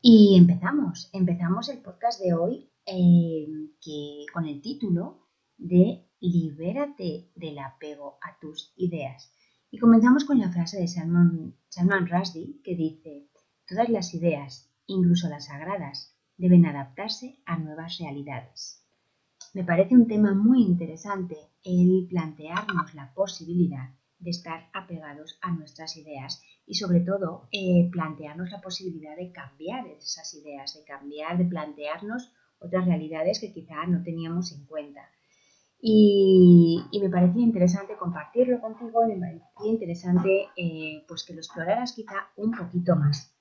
Y empezamos, empezamos el podcast de hoy eh, que, con el título de Libérate del apego a tus ideas. Y comenzamos con la frase de Salman, Salman Rushdie que dice, todas las ideas, incluso las sagradas, deben adaptarse a nuevas realidades. Me parece un tema muy interesante el plantearnos la posibilidad de estar apegados a nuestras ideas y sobre todo eh, plantearnos la posibilidad de cambiar esas ideas, de cambiar, de plantearnos otras realidades que quizá no teníamos en cuenta. Y, me parecía interesante compartirlo contigo me parecía interesante eh, pues que lo exploraras quizá un poquito más.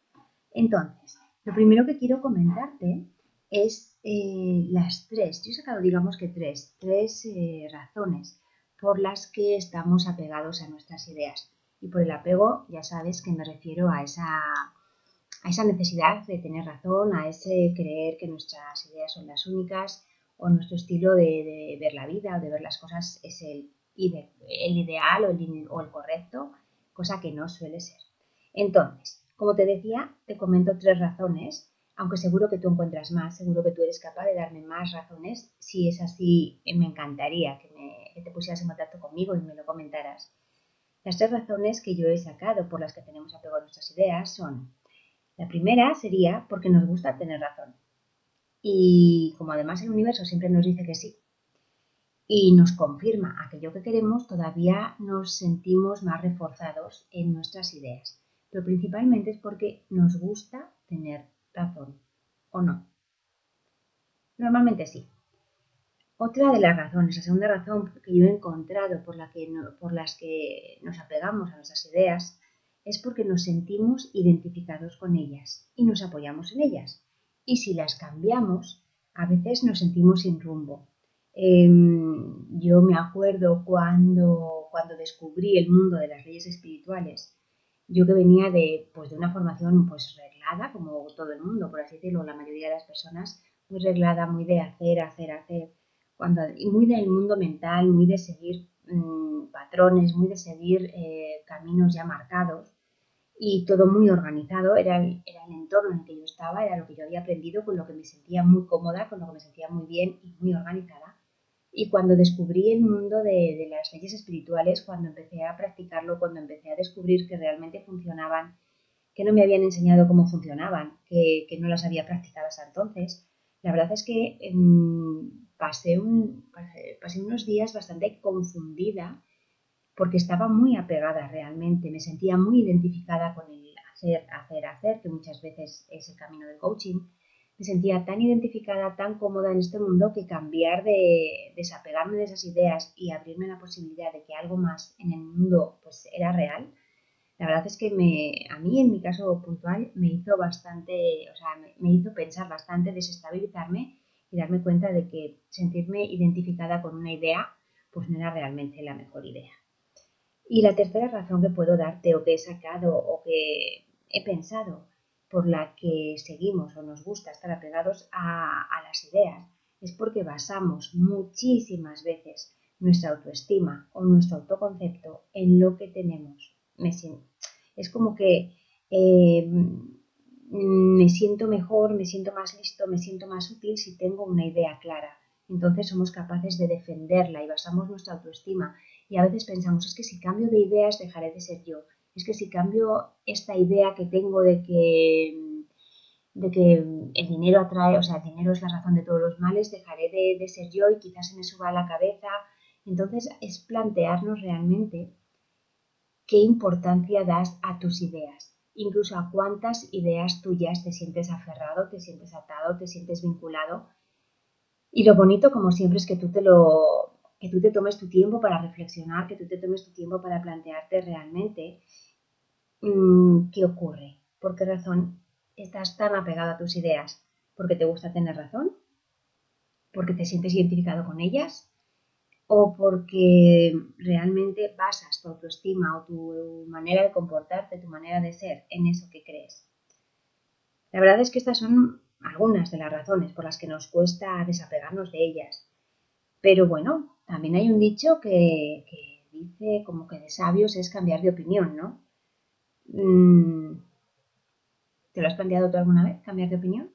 Entonces, lo primero que quiero comentarte es eh, las tres, yo he sacado digamos que tres, tres razones por las que estamos apegados a nuestras ideas. Y por el apego, ya sabes que me refiero a esa, a esa necesidad de tener razón, a ese creer que nuestras ideas son las únicas o nuestro estilo de, ver la vida o de ver las cosas es el, ideal o el, o el correcto, cosa que no suele ser. Entonces, como te decía, te comento tres razones aunque seguro que tú encuentras más, seguro que tú eres capaz de darme más razones. Si es así, me encantaría que, me, te pusieras en contacto conmigo y me lo comentaras. Las tres razones que yo he sacado por las que tenemos apego a nuestras ideas son, la primera sería porque nos gusta tener razón. Y como además el universo siempre nos dice que sí, y nos confirma aquello que queremos, todavía nos sentimos más reforzados en nuestras ideas. Pero principalmente es porque nos gusta tener razón o no. Normalmente sí. Otra de las razones, la segunda razón que yo he encontrado por, la que por las que nos apegamos a nuestras ideas es porque nos sentimos identificados con ellas y nos apoyamos en ellas. Y si las cambiamos, a veces nos sentimos sin rumbo. Em, yo me acuerdo cuando, cuando descubrí el mundo de las leyes espirituales, yo que venía de, pues, de una formación pues, como todo el mundo, por así decirlo, la mayoría de las personas, muy reglada, muy de hacer, hacer, hacer, cuando, muy del mundo mental, muy de seguir mm, patrones, muy de seguir eh, caminos ya marcados y todo muy organizado, era el, entorno en el que yo estaba, era lo que yo había aprendido, con lo que me sentía muy cómoda, con lo que me sentía muy bien y muy organizada. Y cuando descubrí el mundo de, las leyes espirituales, cuando empecé a practicarlo, cuando empecé a descubrir que realmente funcionaban que no me habían enseñado cómo funcionaban, que, no las había practicado hasta entonces. La verdad es que em, pasé, un, pasé, unos días bastante confundida porque estaba muy apegada realmente, me sentía muy identificada con el hacer, hacer, hacer, que muchas veces es el camino del coaching. Me sentía tan identificada, tan cómoda en este mundo que cambiar de desapegarme de esas ideas y abrirme la posibilidad de que algo más en el mundo pues era real, la verdad es que me, a mí en mi caso puntual me hizo bastante, o sea, me, hizo pensar bastante, desestabilizarme y darme cuenta de que sentirme identificada con una idea pues no era realmente la mejor idea. Y la tercera razón que puedo darte o que he sacado o que he pensado por la que seguimos o nos gusta estar apegados a, las ideas es porque basamos muchísimas veces nuestra autoestima o nuestro autoconcepto en lo que tenemos es como que eh, me siento mejor, me siento más listo, me siento más útil si tengo una idea clara. Entonces somos capaces de defenderla y basamos nuestra autoestima. Y a veces pensamos, es que si cambio de ideas dejaré de ser yo. Es que si cambio esta idea que tengo de que, de que el dinero atrae, o sea, el dinero es la razón de todos los males, dejaré de, de ser yo y quizás se me suba a la cabeza. Entonces es plantearnos realmente qué importancia das a tus ideas, incluso a cuántas ideas tuyas te sientes aferrado, te sientes atado, te sientes vinculado. Y lo bonito, como siempre, es que tú te lo que tú te tomes tu tiempo para reflexionar, que tú te tomes tu tiempo para plantearte realmente mm, qué ocurre, por qué razón estás tan apegado a tus ideas? ¿Porque te gusta tener razón? ¿Porque te sientes identificado con ellas? ¿O porque realmente basas tu autoestima o tu manera de comportarte, tu manera de ser en eso que crees? La verdad es que estas son algunas de las razones por las que nos cuesta desapegarnos de ellas. Pero bueno, también hay un dicho que, dice como que de sabios es cambiar de opinión, ¿no? Mm, ¿Te lo has planteado tú alguna vez, cambiar de opinión?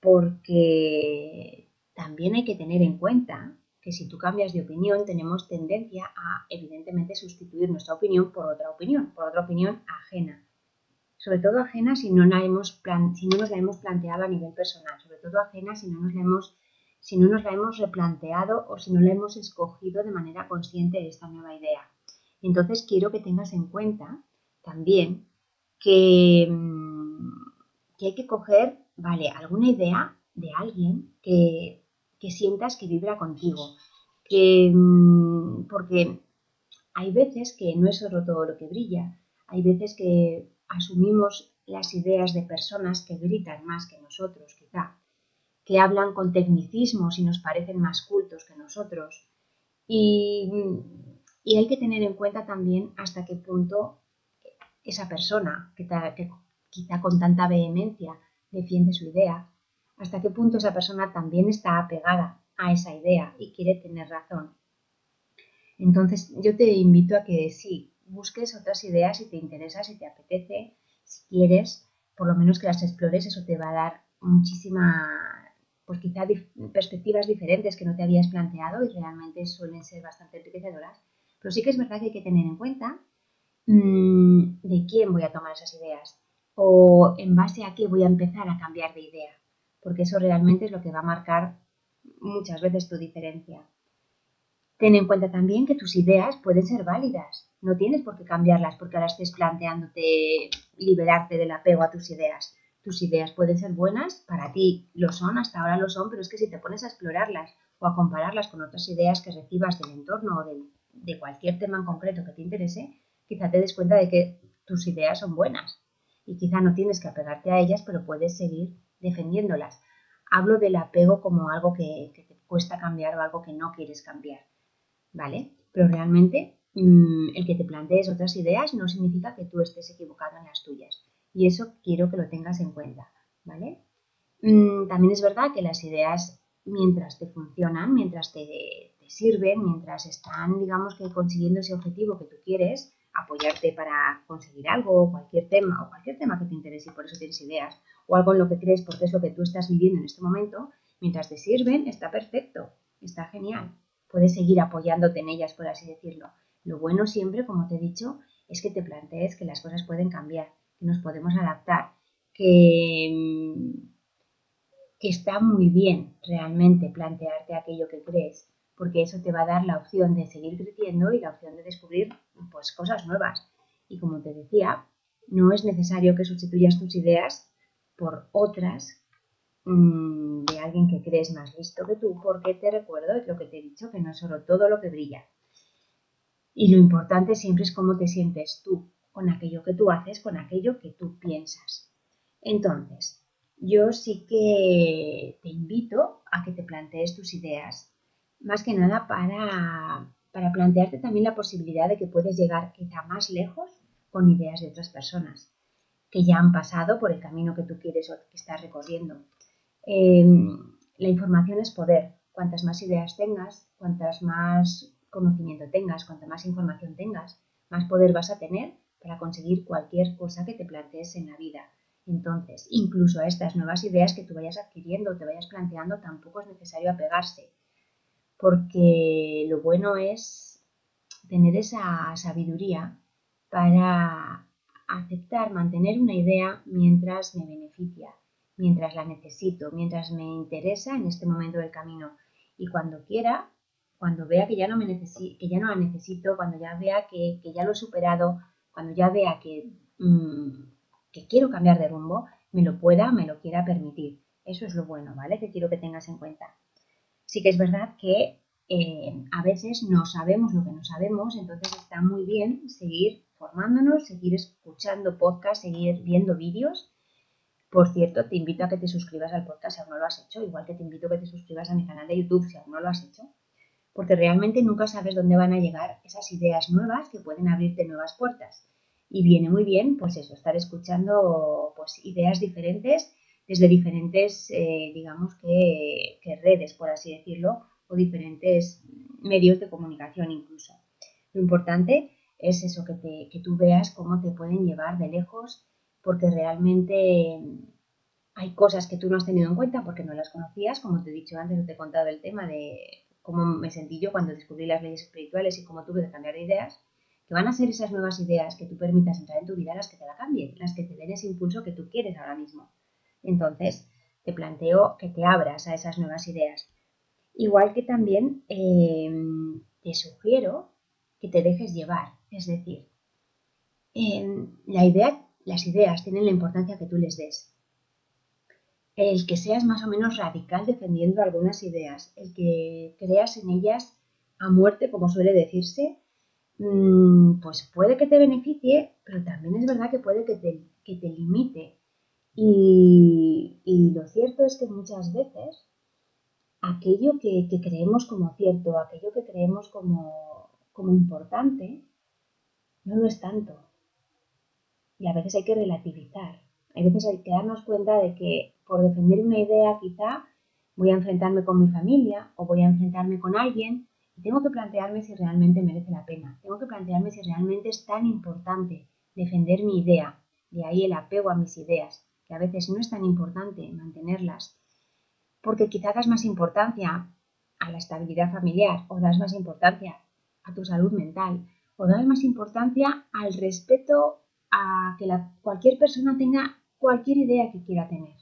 Porque también hay que tener en cuenta que si tú cambias de opinión tenemos tendencia a, evidentemente, sustituir nuestra opinión por otra opinión, por otra opinión ajena. Sobre todo ajena si no, la hemos si no nos la hemos planteado a nivel personal, sobre todo ajena si no nos la hemos si no nos la hemos replanteado o si no la hemos escogido de manera consciente esta nueva idea. Entonces quiero que tengas en cuenta también que, mm, que hay que coger, vale, alguna idea de alguien que, que sientas que vibra contigo. Que, mm, porque hay veces que no es solo todo lo que brilla, hay veces que asumimos las ideas de personas que gritan más que nosotros, quizá, que hablan con tecnicismos y nos parecen más cultos que nosotros. Y, hay que tener en cuenta también hasta qué punto esa persona que, que quizá con tanta vehemencia defiende su idea, hasta qué punto esa persona también está apegada a esa idea y quiere tener razón. Entonces yo te invito a que sí, busques otras ideas si te interesa, si te apetece, si quieres, por lo menos que las explores, eso te va a dar muchísima pues quizá perspectivas diferentes que no te habías planteado y realmente suelen ser bastante enriquecedoras. Pero sí que es verdad que hay que tener en cuenta mm, de quién voy a tomar esas ideas o en base a qué voy a empezar a cambiar de idea, porque eso realmente es lo que va a marcar muchas veces tu diferencia. Ten en cuenta también que tus ideas pueden ser válidas, no tienes por qué cambiarlas porque ahora estés planteándote liberarte del apego a tus ideas tus ideas pueden ser buenas, para ti lo son, hasta ahora lo son, pero es que si te pones a explorarlas o a compararlas con otras ideas que recibas del entorno o de, cualquier tema en concreto que te interese, quizá te des cuenta de que tus ideas son buenas y quizá no tienes que apegarte a ellas, pero puedes seguir defendiéndolas. Hablo del apego como algo que, te cuesta cambiar o algo que no quieres cambiar, ¿vale? Pero realmente mm, el que te plantees otras ideas no significa que tú estés equivocado en las tuyas. Y eso quiero que lo tengas en cuenta, ¿vale? Mm, también es verdad que las ideas, mientras te funcionan, mientras te, sirven, mientras están, digamos que consiguiendo ese objetivo que tú quieres, apoyarte para conseguir algo, cualquier tema, o cualquier tema que te interese y por eso tienes ideas, o algo en lo que crees porque es lo que tú estás viviendo en este momento, mientras te sirven, está perfecto, está genial. Puedes seguir apoyándote en ellas, por así decirlo. Lo bueno siempre, como te he dicho, es que te plantees que las cosas pueden cambiar que nos podemos adaptar, que, que está muy bien realmente plantearte aquello que crees, porque eso te va a dar la opción de seguir creciendo y la opción de descubrir pues, cosas nuevas. Y como te decía, no es necesario que sustituyas tus ideas por otras mm, de alguien que crees más listo que tú, porque te recuerdo lo que te he dicho, que no es solo todo lo que brilla. Y lo importante siempre es cómo te sientes tú con aquello que tú haces, con aquello que tú piensas. Entonces, yo sí que te invito a que te plantees tus ideas, más que nada para, para plantearte también la posibilidad de que puedes llegar quizá más lejos con ideas de otras personas que ya han pasado por el camino que tú quieres o que estás recorriendo. Em, la información es poder. Cuantas más ideas tengas, cuantas más conocimiento tengas, cuanta más información tengas, más poder vas a tener para conseguir cualquier cosa que te plantees en la vida. Entonces, incluso a estas nuevas ideas que tú vayas adquiriendo o te vayas planteando, tampoco es necesario apegarse, porque lo bueno es tener esa sabiduría para aceptar, mantener una idea mientras me beneficia, mientras la necesito, mientras me interesa en este momento del camino. Y cuando quiera, cuando vea que ya no, me que ya no la necesito, cuando ya vea que, que ya lo he superado, cuando ya vea que, mm, que quiero cambiar de rumbo, me lo pueda, me lo quiera permitir. Eso es lo bueno, ¿vale? Que quiero que tengas en cuenta. Sí que es verdad que eh, a veces no sabemos lo que no sabemos, entonces está muy bien seguir formándonos, seguir escuchando podcasts, seguir viendo vídeos. Por cierto, te invito a que te suscribas al podcast si aún no lo has hecho, igual que te invito a que te suscribas a mi canal de YouTube si aún no lo has hecho, porque realmente nunca sabes dónde van a llegar esas ideas nuevas que pueden abrirte nuevas puertas. Y viene muy bien, pues eso, estar escuchando pues, ideas diferentes desde diferentes, eh, digamos que, redes, por así decirlo, o diferentes medios de comunicación incluso. Lo importante es eso, que, te, que tú veas cómo te pueden llevar de lejos, porque realmente hay cosas que tú no has tenido en cuenta porque no las conocías, como te he dicho antes, te he contado el tema de cómo me sentí yo cuando descubrí las leyes espirituales y cómo tuve que cambiar de ideas, que van a ser esas nuevas ideas que tú permitas entrar en tu vida las que te la cambien, las que te den ese impulso que tú quieres ahora mismo. Entonces, te planteo que te abras a esas nuevas ideas. Igual que también em, te sugiero que te dejes llevar. Es decir, la idea, las ideas tienen la importancia que tú les des. El que seas más o menos radical defendiendo algunas ideas, el que creas en ellas a muerte, como suele decirse, mm, pues puede que te beneficie, pero también es verdad que puede que te, que te limite y, lo cierto es que muchas veces aquello que, creemos como cierto, aquello que creemos como, importante, no lo es tanto. Y a veces hay que relativizar. Hay veces hay que darnos cuenta de que por defender una idea quizá voy a enfrentarme con mi familia o voy a enfrentarme con alguien y tengo que plantearme si realmente merece la pena. Tengo que plantearme si realmente es tan importante defender mi idea. De ahí el apego a mis ideas que a veces no es tan importante mantenerlas, porque quizá das más importancia a la estabilidad familiar o das más importancia a tu salud mental o das más importancia al respeto a que cualquier persona tenga cualquier idea que quiera tener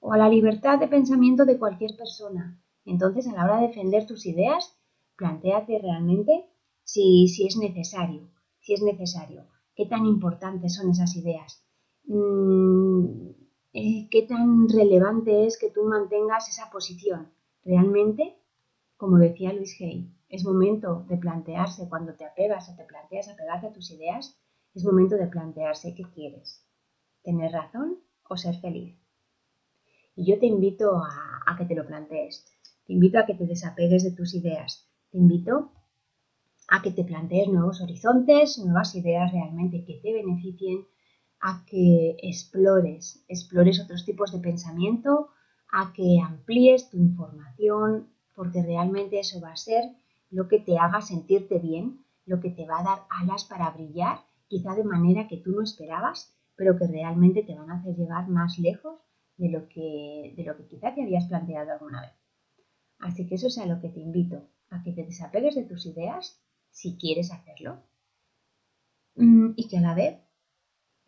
o a la libertad de pensamiento de cualquier persona. Entonces, a la hora de defender tus ideas, planteate realmente si, si es necesario, si es necesario, qué tan importantes son esas ideas, qué tan relevante es que tú mantengas esa posición. Realmente, como decía Luis Hay, es momento de plantearse cuando te apegas o te planteas apegarte a tus ideas, es momento de plantearse qué quieres, tener razón o ser feliz. Y yo te invito a, a que te lo plantees, te invito a que te desapegues de tus ideas, te invito a que te plantees nuevos horizontes, nuevas ideas realmente que te beneficien, a que explores, explores otros tipos de pensamiento, a que amplíes tu información, porque realmente eso va a ser lo que te haga sentirte bien, lo que te va a dar alas para brillar, quizá de manera que tú no esperabas, pero que realmente te van a hacer llegar más lejos de lo que, de lo que quizá te habías planteado alguna vez. Así que eso es a lo que te invito, a que te desapegues de tus ideas, si quieres hacerlo, mm, y que a la vez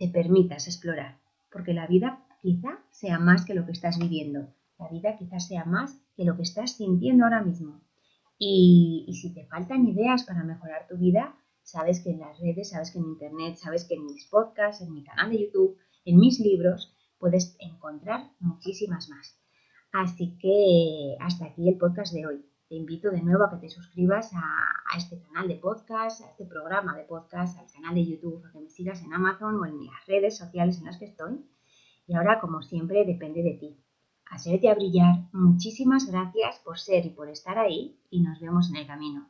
te permitas explorar, porque la vida quizá sea más que lo que estás viviendo, la vida quizá sea más que lo que estás sintiendo ahora mismo. Y, si te faltan ideas para mejorar tu vida, sabes que en las redes, sabes que en Internet, sabes que en mis podcasts, en mi canal de YouTube, en mis libros, puedes encontrar muchísimas más. Así que hasta aquí el podcast de hoy te invito de nuevo a que te suscribas a, este canal de podcast, a este programa de podcast, al canal de YouTube, a que me sigas en Amazon o en las redes sociales en las que estoy. Y ahora, como siempre, depende de ti. Atrévete a brillar. Muchísimas gracias por ser y por estar ahí y nos vemos en el camino.